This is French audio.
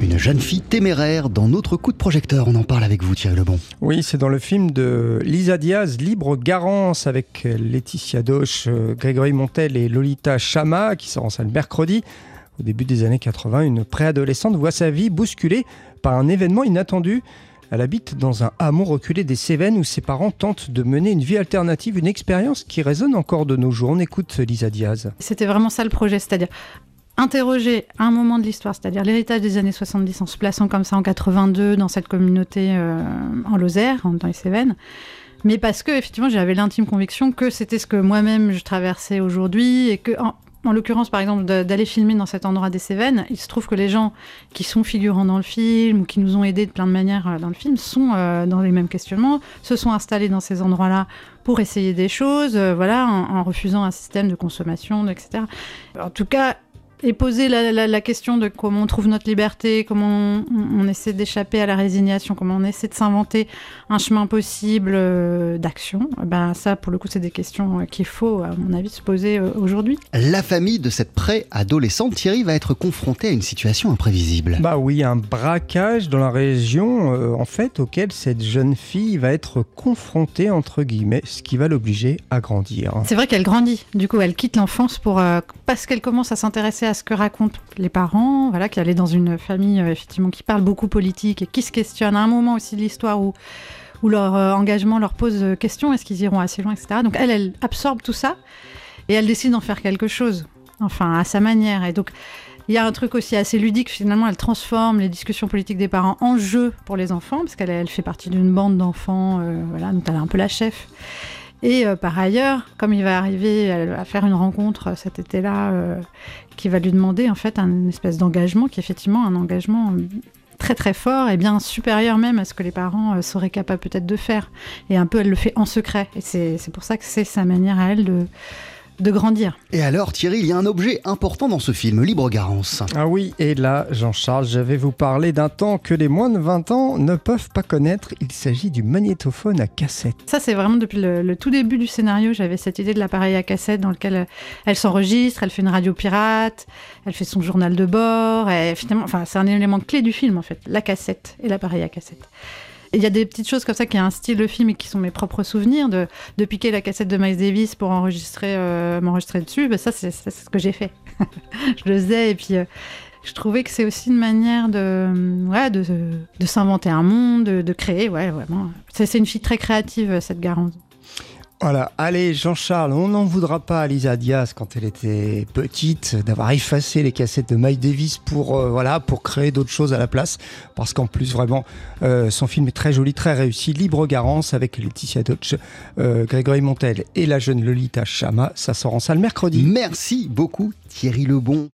Une jeune fille téméraire dans notre coup de projecteur. On en parle avec vous, Thierry Lebon. Oui, c'est dans le film de Lisa Diaz, Libre Garance, avec Laetitia Doche, euh, Grégory Montel et Lolita Chama, qui sort en salle mercredi. Au début des années 80, une préadolescente voit sa vie bousculée par un événement inattendu. Elle habite dans un hameau reculé des Cévennes où ses parents tentent de mener une vie alternative, une expérience qui résonne encore de nos jours. On écoute Lisa Diaz. C'était vraiment ça le projet, c'est-à-dire interroger un moment de l'histoire, c'est-à-dire l'héritage des années 70 en se plaçant comme ça en 82 dans cette communauté euh, en Lozère, dans les Cévennes. Mais parce que effectivement, j'avais l'intime conviction que c'était ce que moi-même je traversais aujourd'hui et que en, l'occurrence, par exemple, d'aller filmer dans cet endroit des Cévennes, il se trouve que les gens qui sont figurants dans le film ou qui nous ont aidés de plein de manières euh, dans le film sont euh, dans les mêmes questionnements, se sont installés dans ces endroits-là pour essayer des choses, voilà, en, en, refusant un système de consommation, etc. En tout cas, et poser la, question de comment on trouve notre liberté, comment on, essaie d'échapper à la résignation, comment on essaie de s'inventer un chemin possible euh, d'action, ben ça, pour le coup, c'est des questions euh, qu'il faut, à mon avis, se poser euh, aujourd'hui. La famille de cette pré-adolescente, Thierry, va être confrontée à une situation imprévisible. Bah oui, un braquage dans la région, en fait, auquel cette jeune fille va être confrontée, entre guillemets, ce qui va l'obliger à grandir. C'est vrai qu'elle grandit, du coup, elle quitte l'enfance pour parce qu'elle commence à s'intéresser à ce que racontent les parents, voilà, qui allaient dans une famille euh, effectivement qui parle beaucoup politique et qui se questionne à un moment aussi de l'histoire où, où leur euh, engagement leur pose euh, question, est-ce qu'ils iront assez loin, etc. Donc elle, elle absorbe tout ça et elle décide d'en faire quelque chose, enfin à sa manière. Et donc il y a un truc aussi assez ludique, finalement, elle transforme les discussions politiques des parents en jeu pour les enfants, parce qu'elle elle fait partie d'une bande d'enfants, voilà, donc elle est un peu la chef. Et euh, par ailleurs, comme il va arriver à faire une rencontre cet été-là, euh, qui va lui demander en fait un espèce d'engagement, qui est effectivement un engagement euh, très très fort et bien supérieur même à ce que les parents seraient capables peut-être de faire. Et un peu, elle le fait en secret. Et c'est pour ça que c'est sa manière à elle de de grandir. Et alors Thierry, il y a un objet important dans ce film, Libre Garance. Ah oui, et là Jean-Charles, je vais vous parler d'un temps que les moins de 20 ans ne peuvent pas connaître. Il s'agit du magnétophone à cassette. Ça c'est vraiment depuis le, tout début du scénario, j'avais cette idée de l'appareil à cassette dans lequel elle s'enregistre, elle fait une radio pirate, elle fait son journal de bord, et finalement, enfin c'est un élément clé du film en fait, la cassette et l'appareil à cassette il y a des petites choses comme ça qui a un style de film et qui sont mes propres souvenirs, de, de piquer la cassette de Miles Davis pour enregistrer, euh, m'enregistrer dessus. Ben ça, c'est ce que j'ai fait. je le faisais et puis. Euh, je trouvais que c'est aussi une manière de, ouais, de, de s'inventer un monde, de, de, créer, ouais, vraiment. C'est une fille très créative, cette Garance. Voilà, allez Jean-Charles, on n'en voudra pas à Lisa Diaz quand elle était petite d'avoir effacé les cassettes de Mike Davis pour euh, voilà pour créer d'autres choses à la place, parce qu'en plus vraiment euh, son film est très joli, très réussi, Libre Garance avec Laetitia Dodge, euh, Grégory Montel et la jeune Lolita Chama, ça sort en salle mercredi. Merci beaucoup Thierry Lebon.